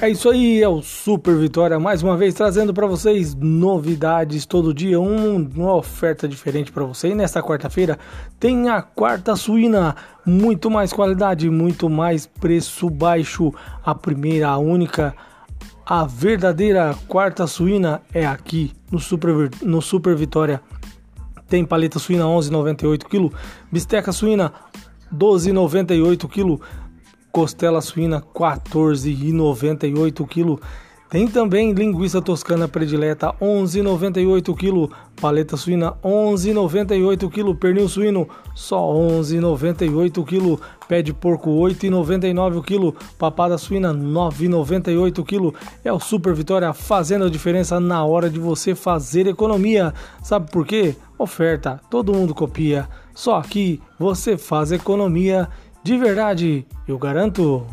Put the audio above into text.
É isso aí, é o Super Vitória, mais uma vez trazendo para vocês novidades todo dia, um, uma oferta diferente para você. E nesta quarta-feira tem a quarta suína, muito mais qualidade, muito mais preço baixo. A primeira, a única, a verdadeira quarta suína é aqui no Super, no Super Vitória. Tem paleta suína 11,98 kg, bisteca suína 12,98 kg costela suína 14,98 kg. Tem também linguiça toscana predileta 11,98 kg, paleta suína 11,98 kg, pernil suíno só 11,98 kg, pé de porco 8,99 kg, papada suína 9,98 kg. É o Super Vitória fazendo a diferença na hora de você fazer economia. Sabe por quê? Oferta, todo mundo copia. Só aqui você faz economia de verdade, eu garanto.